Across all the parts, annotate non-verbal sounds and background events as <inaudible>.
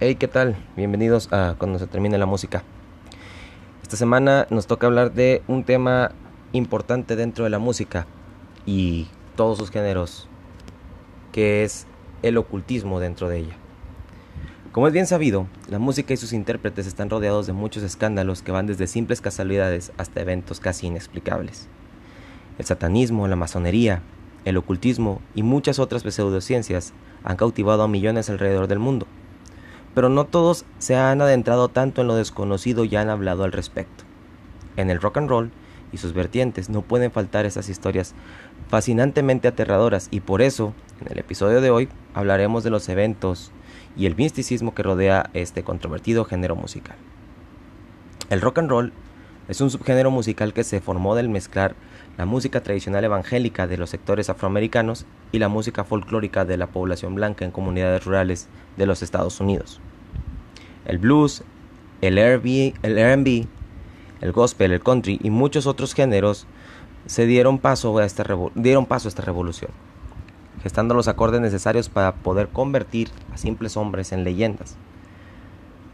Hey, ¿qué tal? Bienvenidos a Cuando se termine la música. Esta semana nos toca hablar de un tema importante dentro de la música y todos sus géneros, que es el ocultismo dentro de ella. Como es bien sabido, la música y sus intérpretes están rodeados de muchos escándalos que van desde simples casualidades hasta eventos casi inexplicables. El satanismo, la masonería, el ocultismo y muchas otras pseudociencias han cautivado a millones alrededor del mundo. Pero no todos se han adentrado tanto en lo desconocido y han hablado al respecto. En el rock and roll y sus vertientes no pueden faltar esas historias fascinantemente aterradoras y por eso, en el episodio de hoy, hablaremos de los eventos y el misticismo que rodea este controvertido género musical. El rock and roll es un subgénero musical que se formó del mezclar la música tradicional evangélica de los sectores afroamericanos y la música folclórica de la población blanca en comunidades rurales de los Estados Unidos. El blues, el R&B, el gospel, el country y muchos otros géneros se dieron paso a esta, dieron paso a esta revolución, gestando los acordes necesarios para poder convertir a simples hombres en leyendas.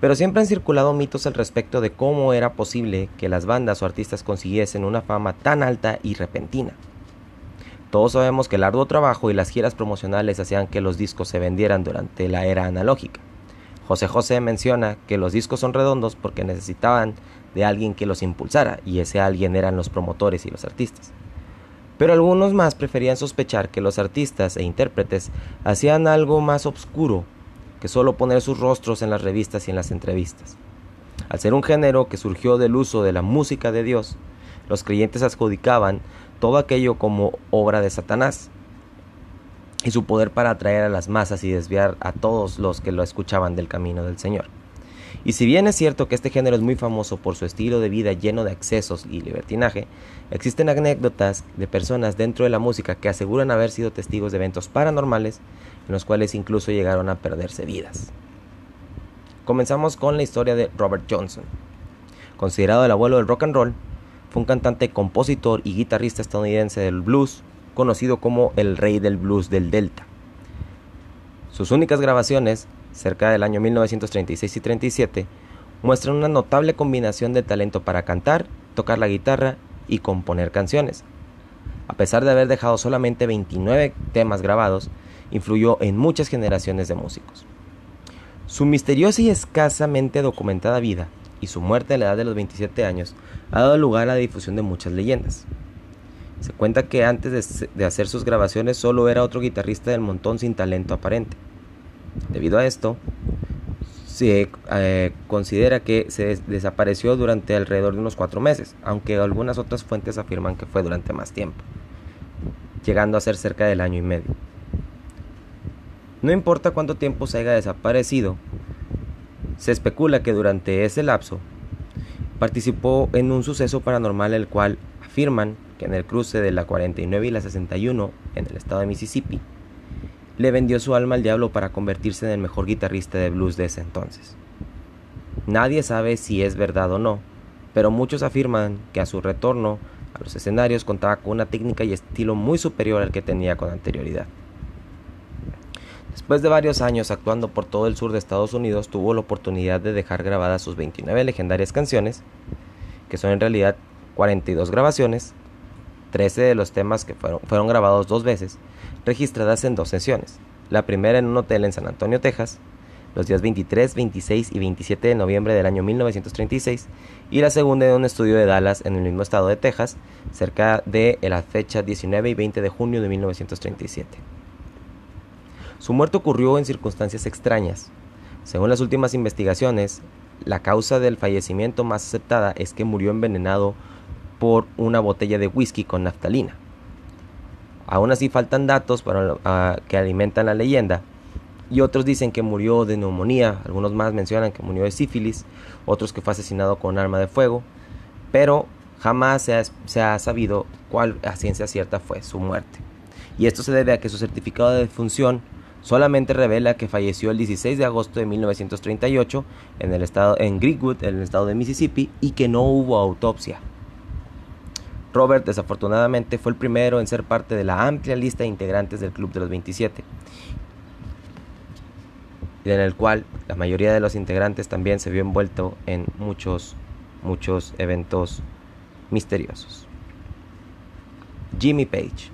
Pero siempre han circulado mitos al respecto de cómo era posible que las bandas o artistas consiguiesen una fama tan alta y repentina. Todos sabemos que el arduo trabajo y las giras promocionales hacían que los discos se vendieran durante la era analógica. José José menciona que los discos son redondos porque necesitaban de alguien que los impulsara, y ese alguien eran los promotores y los artistas. Pero algunos más preferían sospechar que los artistas e intérpretes hacían algo más oscuro que solo poner sus rostros en las revistas y en las entrevistas. Al ser un género que surgió del uso de la música de Dios, los creyentes adjudicaban todo aquello como obra de Satanás y su poder para atraer a las masas y desviar a todos los que lo escuchaban del camino del Señor. Y si bien es cierto que este género es muy famoso por su estilo de vida lleno de excesos y libertinaje, existen anécdotas de personas dentro de la música que aseguran haber sido testigos de eventos paranormales en los cuales incluso llegaron a perderse vidas. Comenzamos con la historia de Robert Johnson. Considerado el abuelo del rock and roll, fue un cantante, compositor y guitarrista estadounidense del blues, conocido como el rey del blues del Delta. Sus únicas grabaciones cerca del año 1936 y 37, muestran una notable combinación de talento para cantar, tocar la guitarra y componer canciones. A pesar de haber dejado solamente 29 temas grabados, influyó en muchas generaciones de músicos. Su misteriosa y escasamente documentada vida y su muerte a la edad de los 27 años ha dado lugar a la difusión de muchas leyendas. Se cuenta que antes de, hacer sus grabaciones solo era otro guitarrista del montón sin talento aparente. Debido a esto, se eh, considera que se desapareció durante alrededor de unos cuatro meses, aunque algunas otras fuentes afirman que fue durante más tiempo, llegando a ser cerca del año y medio. No importa cuánto tiempo se haya desaparecido, se especula que durante ese lapso participó en un suceso paranormal el cual afirman en el cruce de la 49 y la 61 en el estado de Mississippi le vendió su alma al diablo para convertirse en el mejor guitarrista de blues de ese entonces. Nadie sabe si es verdad o no, pero muchos afirman que a su retorno a los escenarios contaba con una técnica y estilo muy superior al que tenía con anterioridad. Después de varios años actuando por todo el sur de Estados Unidos, tuvo la oportunidad de dejar grabadas sus 29 legendarias canciones, que son en realidad 42 grabaciones, 13 de los temas que fueron, fueron grabados dos veces, registradas en dos sesiones. La primera en un hotel en San Antonio, Texas, los días 23, 26 y 27 de noviembre del año 1936, y la segunda en un estudio de Dallas en el mismo estado de Texas, cerca de la fecha 19 y 20 de junio de 1937. Su muerte ocurrió en circunstancias extrañas. Según las últimas investigaciones, la causa del fallecimiento más aceptada es que murió envenenado por una botella de whisky con naftalina. Aún así faltan datos para, que alimentan la leyenda. Y otros dicen que murió de neumonía, algunos más mencionan que murió de sífilis, otros que fue asesinado con arma de fuego, pero jamás se ha, sabido cuál a ciencia cierta fue su muerte. Y esto se debe a que su certificado de defunción solamente revela que falleció el 16 de agosto de 1938 en el estado en Greenwood, en el estado de Mississippi, y que no hubo autopsia. Robert desafortunadamente fue el primero en ser parte de la amplia lista de integrantes del Club de los 27, en el cual la mayoría de los integrantes también se vio envuelto en muchos, muchos eventos misteriosos. Jimmy Page,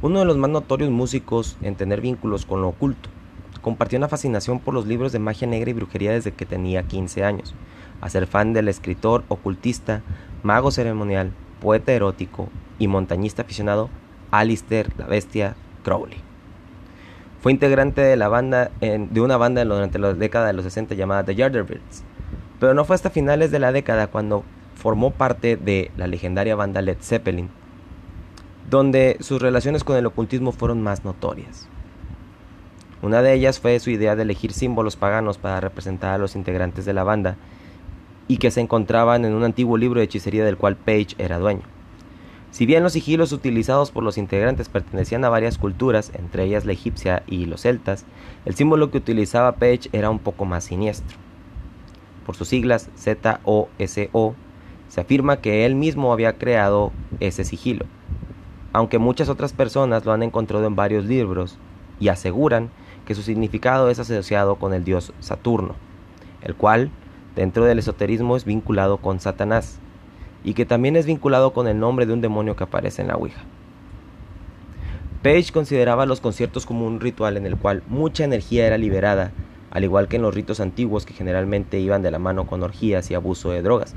uno de los más notorios músicos en tener vínculos con lo oculto, compartió una fascinación por los libros de magia negra y brujería desde que tenía 15 años, a ser fan del escritor, ocultista, mago ceremonial, poeta erótico y montañista aficionado Alistair la Bestia Crowley. Fue integrante de, de una banda durante la década de los 60 llamada The Yardbirds, pero no fue hasta finales de la década cuando formó parte de la legendaria banda Led Zeppelin, donde sus relaciones con el ocultismo fueron más notorias. Una de ellas fue su idea de elegir símbolos paganos para representar a los integrantes de la banda y que se encontraban en un antiguo libro de hechicería del cual Page era dueño. Si bien los sigilos utilizados por los integrantes pertenecían a varias culturas, entre ellas la egipcia y los celtas, el símbolo que utilizaba Page era un poco más siniestro. Por sus siglas ZOSO, se afirma que él mismo había creado ese sigilo, aunque muchas otras personas lo han encontrado en varios libros y aseguran que su significado es asociado con el dios Saturno, el cual, dentro del esoterismo, es vinculado con Satanás, y que también es vinculado con el nombre de un demonio que aparece en la Ouija. Page consideraba los conciertos como un ritual en el cual mucha energía era liberada, al igual que en los ritos antiguos que generalmente iban de la mano con orgías y abuso de drogas,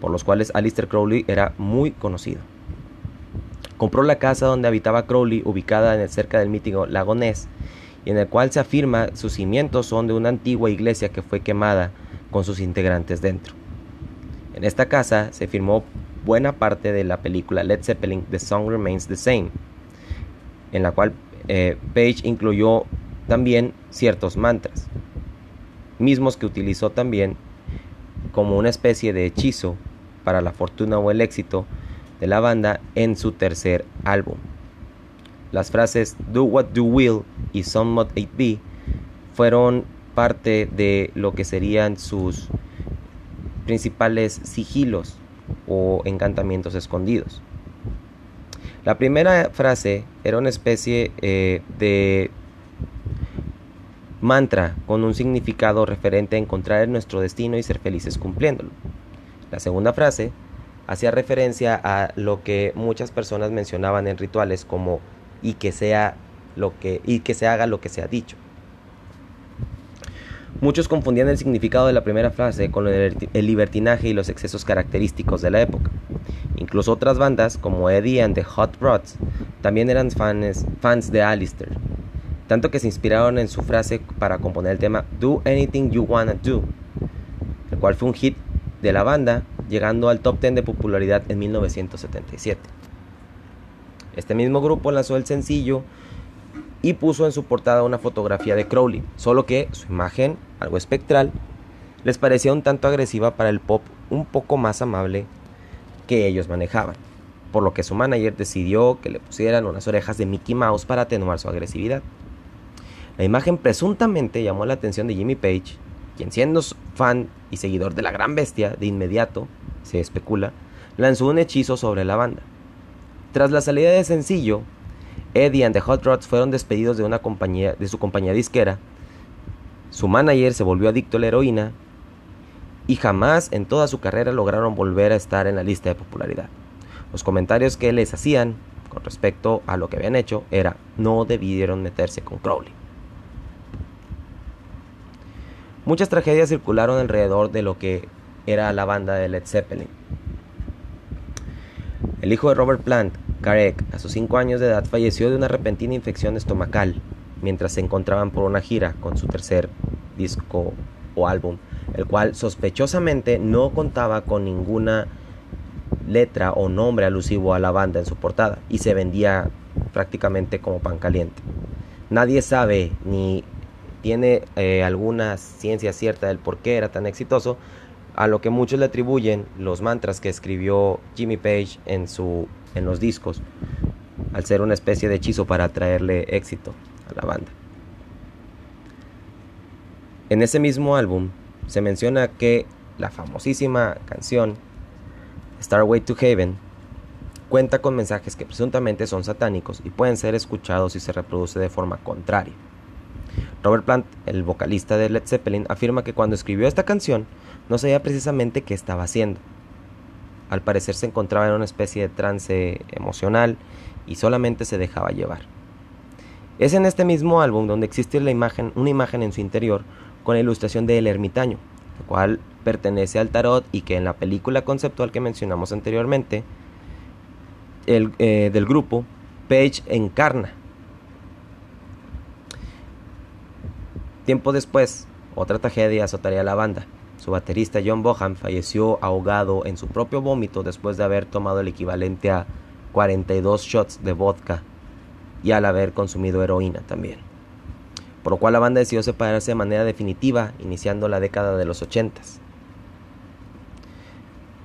por los cuales Alistair Crowley era muy conocido. Compró la casa donde habitaba Crowley, ubicada en el cerca del mítico lago Ness, y en el cual se afirma sus cimientos son de una antigua iglesia que fue quemada con sus integrantes dentro. En esta casa se filmó buena parte de la película Led Zeppelin The Song Remains the Same, en la cual eh, Page incluyó también ciertos mantras, mismos que utilizó también como una especie de hechizo para la fortuna o el éxito de la banda en su tercer álbum. Las frases Do What You Will y Somewhat It Be fueron parte de lo que serían sus principales sigilos o encantamientos escondidos. La primera frase era una especie eh, de mantra con un significado referente a encontrar nuestro destino y ser felices cumpliéndolo. La segunda frase hacía referencia a lo que muchas personas mencionaban en rituales como y que sea lo que y que se haga lo que se ha dicho. Muchos confundían el significado de la primera frase con el libertinaje y los excesos característicos de la época. Incluso otras bandas, como Eddie and the Hot Rods, también eran fans, de Alistair, tanto que se inspiraron en su frase para componer el tema Do Anything You Wanna Do, el cual fue un hit de la banda, llegando al top 10 de popularidad en 1977. Este mismo grupo lanzó el sencillo y puso en su portada una fotografía de Crowley, solo que su imagen, algo espectral, les parecía un tanto agresiva para el pop un poco más amable que ellos manejaban, por lo que su manager decidió que le pusieran unas orejas de Mickey Mouse para atenuar su agresividad. La imagen presuntamente llamó la atención de Jimmy Page, quien siendo fan y seguidor de la gran bestia, de inmediato, se especula, lanzó un hechizo sobre la banda. Tras la salida de sencillo, Eddie and the Hot Rods fueron despedidos de, una compañía, de su compañía disquera. Su manager se volvió adicto a la heroína y jamás en toda su carrera lograron volver a estar en la lista de popularidad. Los comentarios que les hacían con respecto a lo que habían hecho era no debieron meterse con Crowley. Muchas tragedias circularon alrededor de lo que era la banda de Led Zeppelin. El hijo de Robert Plant, Karek, a sus 5 años de edad, falleció de una repentina infección estomacal mientras se encontraban por una gira con su tercer disco o álbum, el cual sospechosamente no contaba con ninguna letra o nombre alusivo a la banda en su portada y se vendía prácticamente como pan caliente. Nadie sabe ni tiene eh, alguna ciencia cierta del por qué era tan exitoso, a lo que muchos le atribuyen los mantras que escribió Jimmy Page en, su, en los discos, al ser una especie de hechizo para traerle éxito a la banda. En ese mismo álbum se menciona que la famosísima canción Starway to Heaven cuenta con mensajes que presuntamente son satánicos y pueden ser escuchados si se reproduce de forma contraria. Robert Plant, el vocalista de Led Zeppelin, afirma que cuando escribió esta canción no sabía precisamente qué estaba haciendo. Al parecer se encontraba en una especie de trance emocional y solamente se dejaba llevar. Es en este mismo álbum donde existe la imagen, una imagen en su interior con la ilustración de El Ermitaño, la cual pertenece al tarot y que en la película conceptual que mencionamos anteriormente el, eh, del grupo, Page encarna. Tiempo después, otra tragedia azotaría a la banda. Su baterista John Bohan falleció ahogado en su propio vómito después de haber tomado el equivalente a 42 shots de vodka y al haber consumido heroína también. Por lo cual la banda decidió separarse de manera definitiva, iniciando la década de los 80.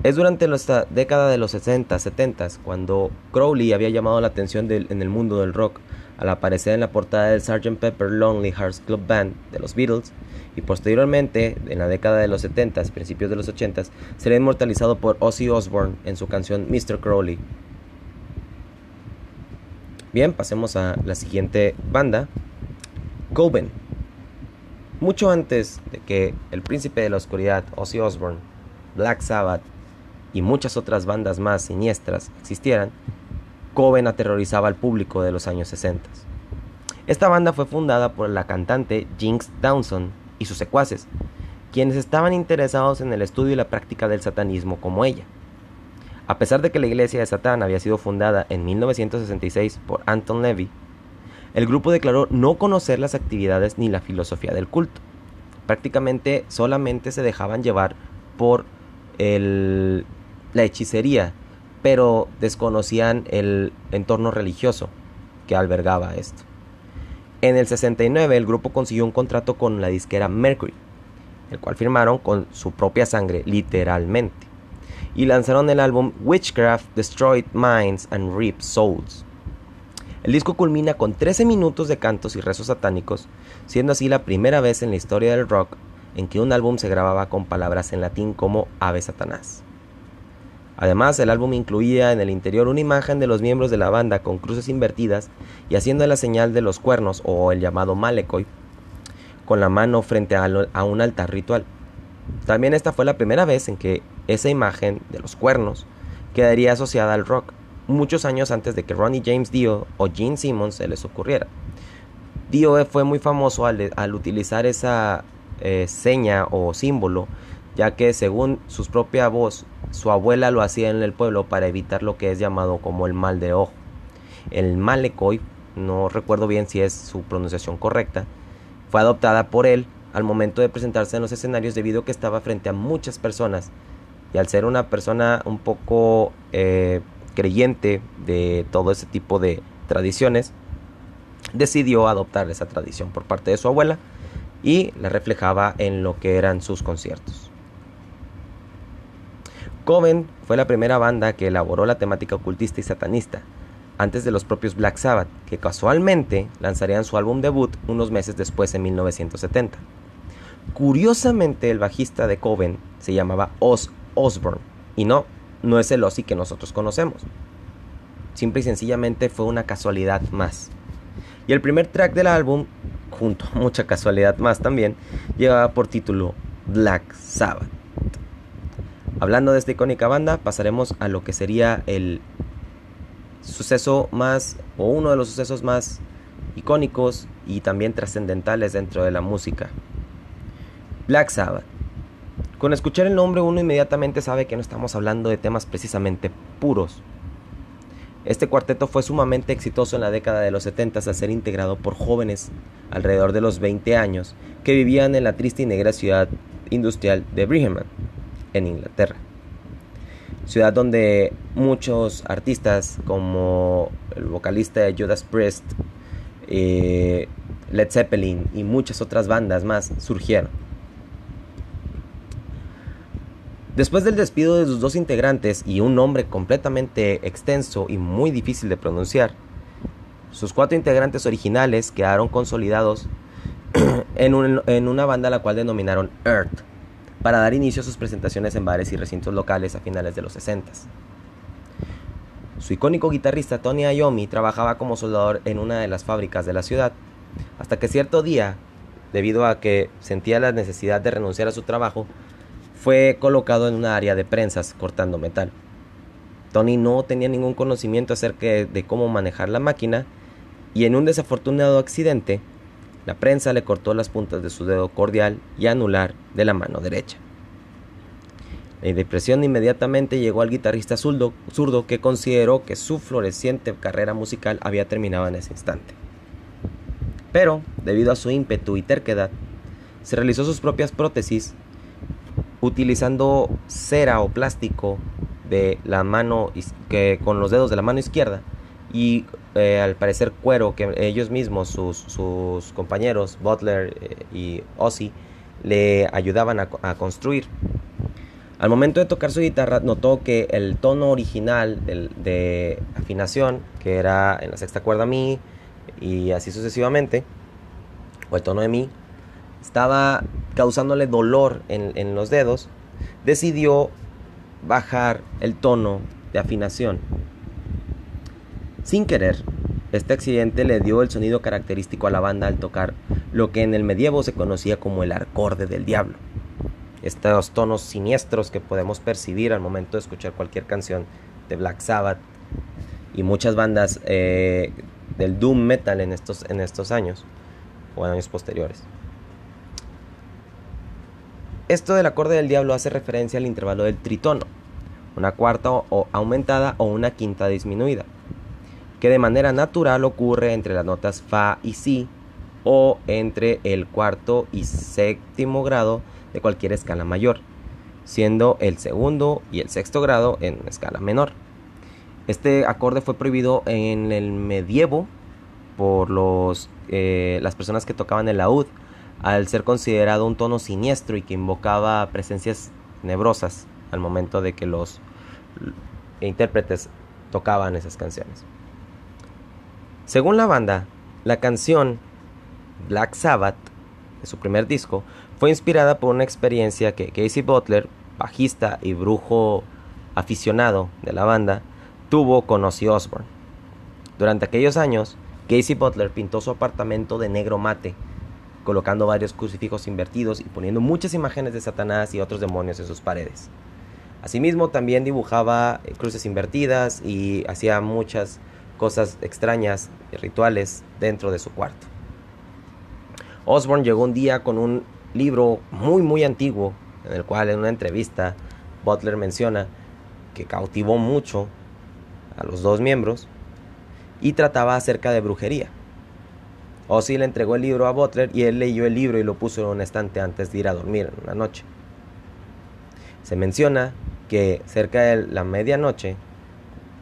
Es durante la década de los 60, 70 cuando Crowley había llamado la atención en el mundo del rock al aparecer en la portada del Sgt. Pepper Lonely Hearts Club Band de los Beatles y posteriormente, en la década de los 70, principios de los 80, sería inmortalizado por Ozzy Osbourne en su canción Mr. Crowley. Bien, pasemos a la siguiente banda, Coben. Mucho antes de que el príncipe de la oscuridad, Ozzy Osbourne, Black Sabbath y muchas otras bandas más siniestras existieran, Coven aterrorizaba al público de los años 60. Esta banda fue fundada por la cantante Jinx Dawson y sus secuaces, quienes estaban interesados en el estudio y la práctica del satanismo como ella. A pesar de que la iglesia de Satán había sido fundada en 1966 por Anton Levy, el grupo declaró no conocer las actividades ni la filosofía del culto. Prácticamente solamente se dejaban llevar por la hechicería, pero desconocían el entorno religioso que albergaba esto. En el 69 el grupo consiguió un contrato con la disquera Mercury, el cual firmaron con su propia sangre, literalmente, y lanzaron el álbum Witchcraft Destroyed Minds and Reaped Souls. El disco culmina con 13 minutos de cantos y rezos satánicos, siendo así la primera vez en la historia del rock en que un álbum se grababa con palabras en latín como Ave Satanás. Además, el álbum incluía en el interior una imagen de los miembros de la banda con cruces invertidas y haciendo la señal de los cuernos o el llamado Malekoi con la mano frente a un altar ritual. También esta fue la primera vez en que esa imagen de los cuernos quedaría asociada al rock, muchos años antes de que Ronnie James Dio o Gene Simmons se les ocurriera. Dio fue muy famoso al, utilizar esa eh, seña o símbolo, ya que según su propia voz su abuela lo hacía en el pueblo para evitar lo que es llamado como el mal de ojo. El Malekoi, no recuerdo bien si es su pronunciación correcta, fue adoptada por él al momento de presentarse en los escenarios debido a que estaba frente a muchas personas y al ser una persona un poco eh, creyente de todo ese tipo de tradiciones, decidió adoptar esa tradición por parte de su abuela y la reflejaba en lo que eran sus conciertos. Coven fue la primera banda que elaboró la temática ocultista y satanista, antes de los propios Black Sabbath, que casualmente lanzarían su álbum debut unos meses después en 1970. Curiosamente, el bajista de Coven se llamaba Oz Osborne, y no, no es el Ozzy que nosotros conocemos. Simple y sencillamente fue una casualidad más. Y el primer track del álbum, junto a mucha casualidad más también, llevaba por título Black Sabbath. Hablando de esta icónica banda, pasaremos a lo que sería el suceso más, o uno de los sucesos más icónicos y también trascendentales dentro de la música. Black Sabbath. Con escuchar el nombre uno inmediatamente sabe que no estamos hablando de temas precisamente puros. Este cuarteto fue sumamente exitoso en la década de los 70 al ser integrado por jóvenes alrededor de los 20 años que vivían en la triste y negra ciudad industrial de Birmingham en Inglaterra. Ciudad donde muchos artistas como el vocalista de Judas Priest, eh, Led Zeppelin y muchas otras bandas más surgieron. Después del despido de sus dos integrantes y un nombre completamente extenso y muy difícil de pronunciar, sus cuatro integrantes originales quedaron consolidados <clears throat> en, en una banda a la cual denominaron Earth para dar inicio a sus presentaciones en bares y recintos locales a finales de los 60. Su icónico guitarrista Tony Iommi trabajaba como soldador en una de las fábricas de la ciudad, hasta que cierto día debido a que sentía la necesidad de renunciar a su trabajo, fue colocado en una área de prensas cortando metal. Tony no tenía ningún conocimiento acerca de cómo manejar la máquina y en un desafortunado accidente, la prensa le cortó las puntas de su dedo cordial y anular de la mano derecha. La depresión inmediatamente llegó al guitarrista zurdo, que consideró que su floreciente carrera musical había terminado en ese instante. Pero, debido a su ímpetu y terquedad, se realizó sus propias prótesis utilizando cera o plástico de la mano que con los dedos de la mano izquierda y eh, al parecer cuero que ellos mismos sus, sus compañeros Butler eh, y Ozzy le ayudaban a, construir al momento de tocar su guitarra notó que el tono original de, afinación que era en la sexta cuerda mi y así sucesivamente o el tono de mi estaba causándole dolor en los dedos decidió bajar el tono de afinación. Sin querer, este accidente le dio el sonido característico a la banda al tocar lo que en el medievo se conocía como el acorde del diablo. Estos tonos siniestros que podemos percibir al momento de escuchar cualquier canción de Black Sabbath y muchas bandas eh, del doom metal en estos, en estos años o en años posteriores. Esto del acorde del diablo hace referencia al intervalo del tritono, una cuarta o aumentada o una quinta disminuida, que de manera natural ocurre entre las notas fa y si o entre el cuarto y séptimo grado de cualquier escala mayor, siendo el segundo y el sexto grado en escala menor. Este acorde fue prohibido en el medievo por los, eh, las personas que tocaban el laúd al ser considerado un tono siniestro y que invocaba presencias nebrosas al momento de que los intérpretes tocaban esas canciones. Según la banda, la canción Black Sabbath, de su primer disco, fue inspirada por una experiencia que Casey Butler, bajista y brujo aficionado de la banda, tuvo con Ozzy Osbourne. Durante aquellos años, Casey Butler pintó su apartamento de negro mate colocando varios crucifijos invertidos y poniendo muchas imágenes de Satanás y otros demonios en sus paredes. Asimismo, también dibujaba eh, cruces invertidas y hacía muchas cosas extrañas y rituales dentro de su cuarto. Osborne llegó un día con un libro muy muy antiguo en el cual en una entrevista Butler menciona que cautivó mucho a los dos miembros y trataba acerca de brujería. Ozzy le entregó el libro a Butler y él leyó el libro y lo puso en un estante antes de ir a dormir en una noche. Se menciona que cerca de la medianoche,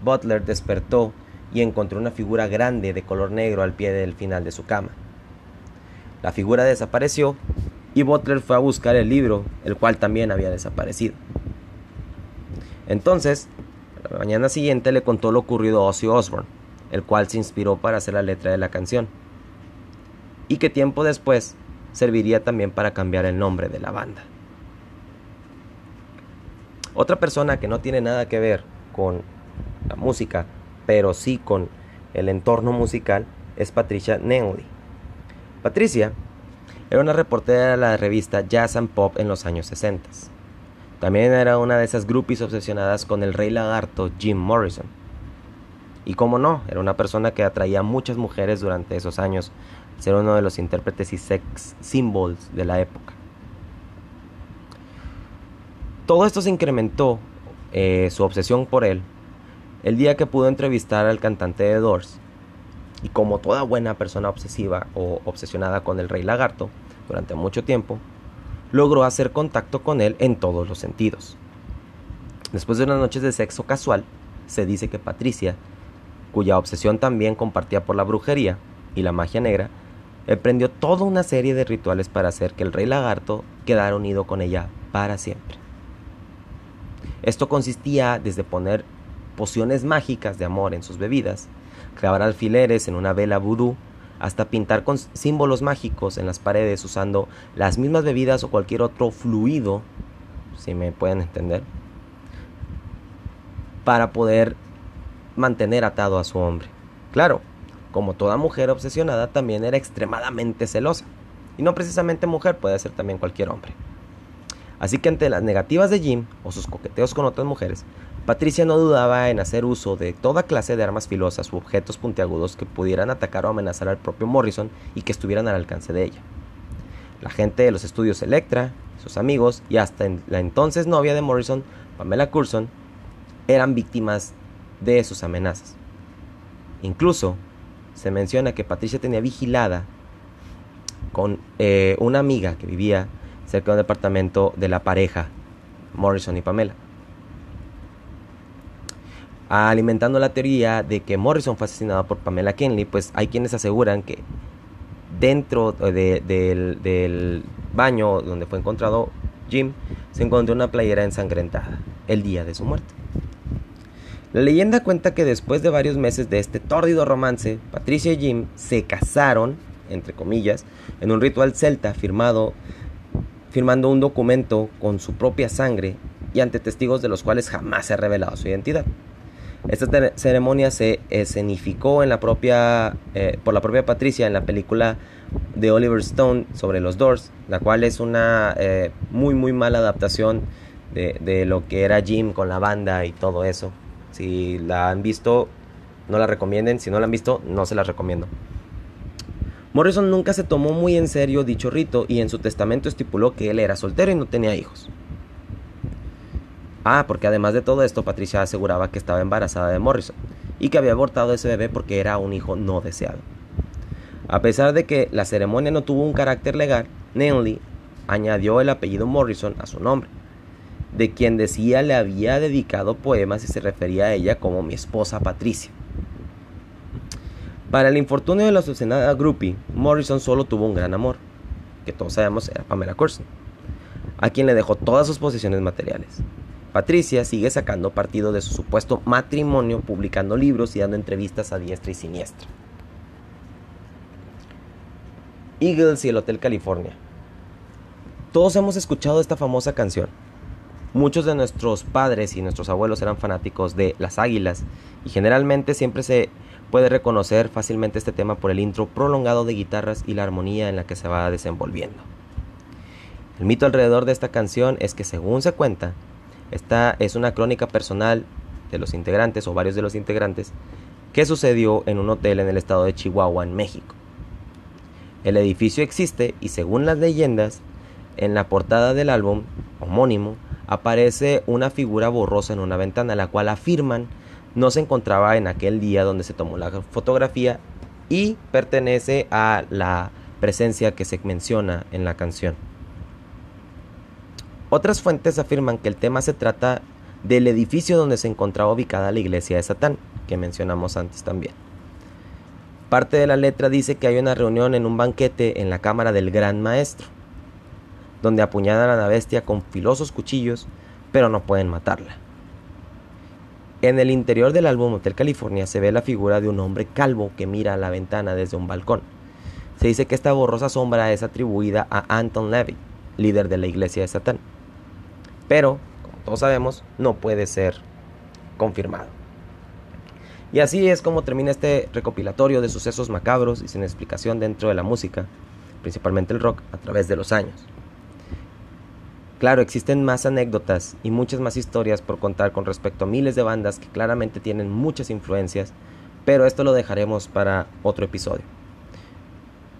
Butler despertó y encontró una figura grande de color negro al pie del final de su cama. La figura desapareció y Butler fue a buscar el libro, el cual también había desaparecido. Entonces, la mañana siguiente le contó lo ocurrido a Ozzy Osbourne, el cual se inspiró para hacer la letra de la canción y que tiempo después serviría también para cambiar el nombre de la banda. Otra persona que no tiene nada que ver con la música, pero sí con el entorno musical, es Patricia Neely. Patricia era una reportera de la revista Jazz and Pop en los años 60. También era una de esas groupies obsesionadas con el rey lagarto Jim Morrison. Y como no, era una persona que atraía a muchas mujeres durante esos años ser uno de los intérpretes y sex symbols de la época. Todo esto se incrementó, eh, su obsesión por él, el día que pudo entrevistar al cantante de Doors. Y como toda buena persona obsesiva o obsesionada con el rey lagarto durante mucho tiempo, logró hacer contacto con él en todos los sentidos. Después de unas noches de sexo casual, se dice que Patricia, cuya obsesión también compartía por la brujería y la magia negra, emprendió toda una serie de rituales para hacer que el rey lagarto quedara unido con ella para siempre. Esto consistía desde poner pociones mágicas de amor en sus bebidas, clavar alfileres en una vela vudú, hasta pintar con símbolos mágicos en las paredes usando las mismas bebidas o cualquier otro fluido, si me pueden entender, para poder mantener atado a su hombre. Claro, como toda mujer obsesionada, también era extremadamente celosa Y no precisamente mujer, puede ser también cualquier hombre. Así que ante las negativas de Jim o sus coqueteos con otras mujeres, Patricia no dudaba en hacer uso de toda clase de armas filosas u objetos puntiagudos que pudieran atacar o amenazar al propio Morrison y que estuvieran al alcance de ella. La gente de los estudios Electra, sus amigos y hasta la entonces novia de Morrison, Pamela Curson, eran víctimas de sus amenazas. Incluso se menciona que Patricia tenía vigilada con eh, una amiga que vivía cerca de un departamento de la pareja, Morrison y Pamela. Alimentando la teoría de que Morrison fue asesinado por Pamela Kenley, pues hay quienes aseguran que dentro del baño donde fue encontrado Jim se encontró una playera ensangrentada el día de su muerte. La leyenda cuenta que después de varios meses de este tórdido romance, Patricia y Jim se casaron, entre comillas, en un ritual celta firmado firmando un documento con su propia sangre y ante testigos de los cuales jamás se ha revelado su identidad. Esta ceremonia se escenificó en la propia, eh, por la propia Patricia en la película de Oliver Stone sobre los Doors, la cual es una eh, muy muy mala adaptación de, de, lo que era Jim con la banda y todo eso. Si la han visto, no la recomienden, si no la han visto, no se la recomiendo. Morrison nunca se tomó muy en serio dicho rito y en su testamento estipuló que él era soltero y no tenía hijos. Ah, porque además de todo esto, Patricia aseguraba que estaba embarazada de Morrison y que había abortado ese bebé porque era un hijo no deseado. A pesar de que la ceremonia no tuvo un carácter legal, Nelly añadió el apellido Morrison a su nombre, de quien decía le había dedicado poemas y se refería a ella como mi esposa Patricia. Para el infortunio de la asesinada Groupie, Morrison solo tuvo un gran amor, que todos sabemos era Pamela Curson, a quien le dejó todas sus posesiones materiales. Patricia sigue sacando partido de su supuesto matrimonio, publicando libros y dando entrevistas a diestra y siniestra. Eagles y el Hotel California. Todos hemos escuchado esta famosa canción. Muchos de nuestros padres y nuestros abuelos eran fanáticos de las águilas y generalmente siempre se Puede reconocer fácilmente este tema por el intro prolongado de guitarras y la armonía en la que se va desenvolviendo. El mito alrededor de esta canción es que según se cuenta, esta es una crónica personal de los integrantes o varios de los integrantes que sucedió en un hotel en el estado de Chihuahua, en México. El edificio existe y según las leyendas, en la portada del álbum homónimo aparece una figura borrosa en una ventana, la cual afirman no se encontraba en aquel día donde se tomó la fotografía y pertenece a la presencia que se menciona en la canción. Otras fuentes afirman que el tema se trata del edificio donde se encontraba ubicada la iglesia de Satán, que mencionamos antes también. Parte de la letra dice que hay una reunión en un banquete en la cámara del gran maestro, donde apuñalan a la bestia con filosos cuchillos, pero no pueden matarla. En el interior del álbum Hotel California se ve la figura de un hombre calvo que mira a la ventana desde un balcón. Se dice que esta borrosa sombra es atribuida a Anton Levy, líder de la iglesia de Satán. Pero, como todos sabemos, no puede ser confirmado. Y así es como termina este recopilatorio de sucesos macabros y sin explicación dentro de la música, principalmente el rock, a través de los años. Claro, existen más anécdotas y muchas más historias por contar con respecto a miles de bandas que claramente tienen muchas influencias, pero esto lo dejaremos para otro episodio,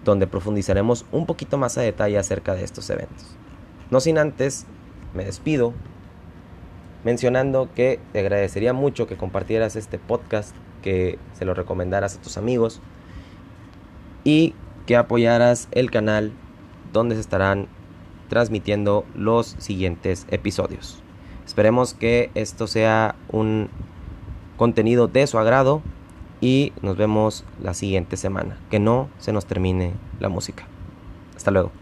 donde profundizaremos un poquito más a detalle acerca de estos eventos. No sin antes, me despido mencionando que te agradecería mucho que compartieras este podcast, que se lo recomendaras a tus amigos y que apoyaras el canal donde se estarán transmitiendo los siguientes episodios. Esperemos que esto sea un contenido de su agrado y nos vemos la siguiente semana. Que no se nos termine la música. Hasta luego.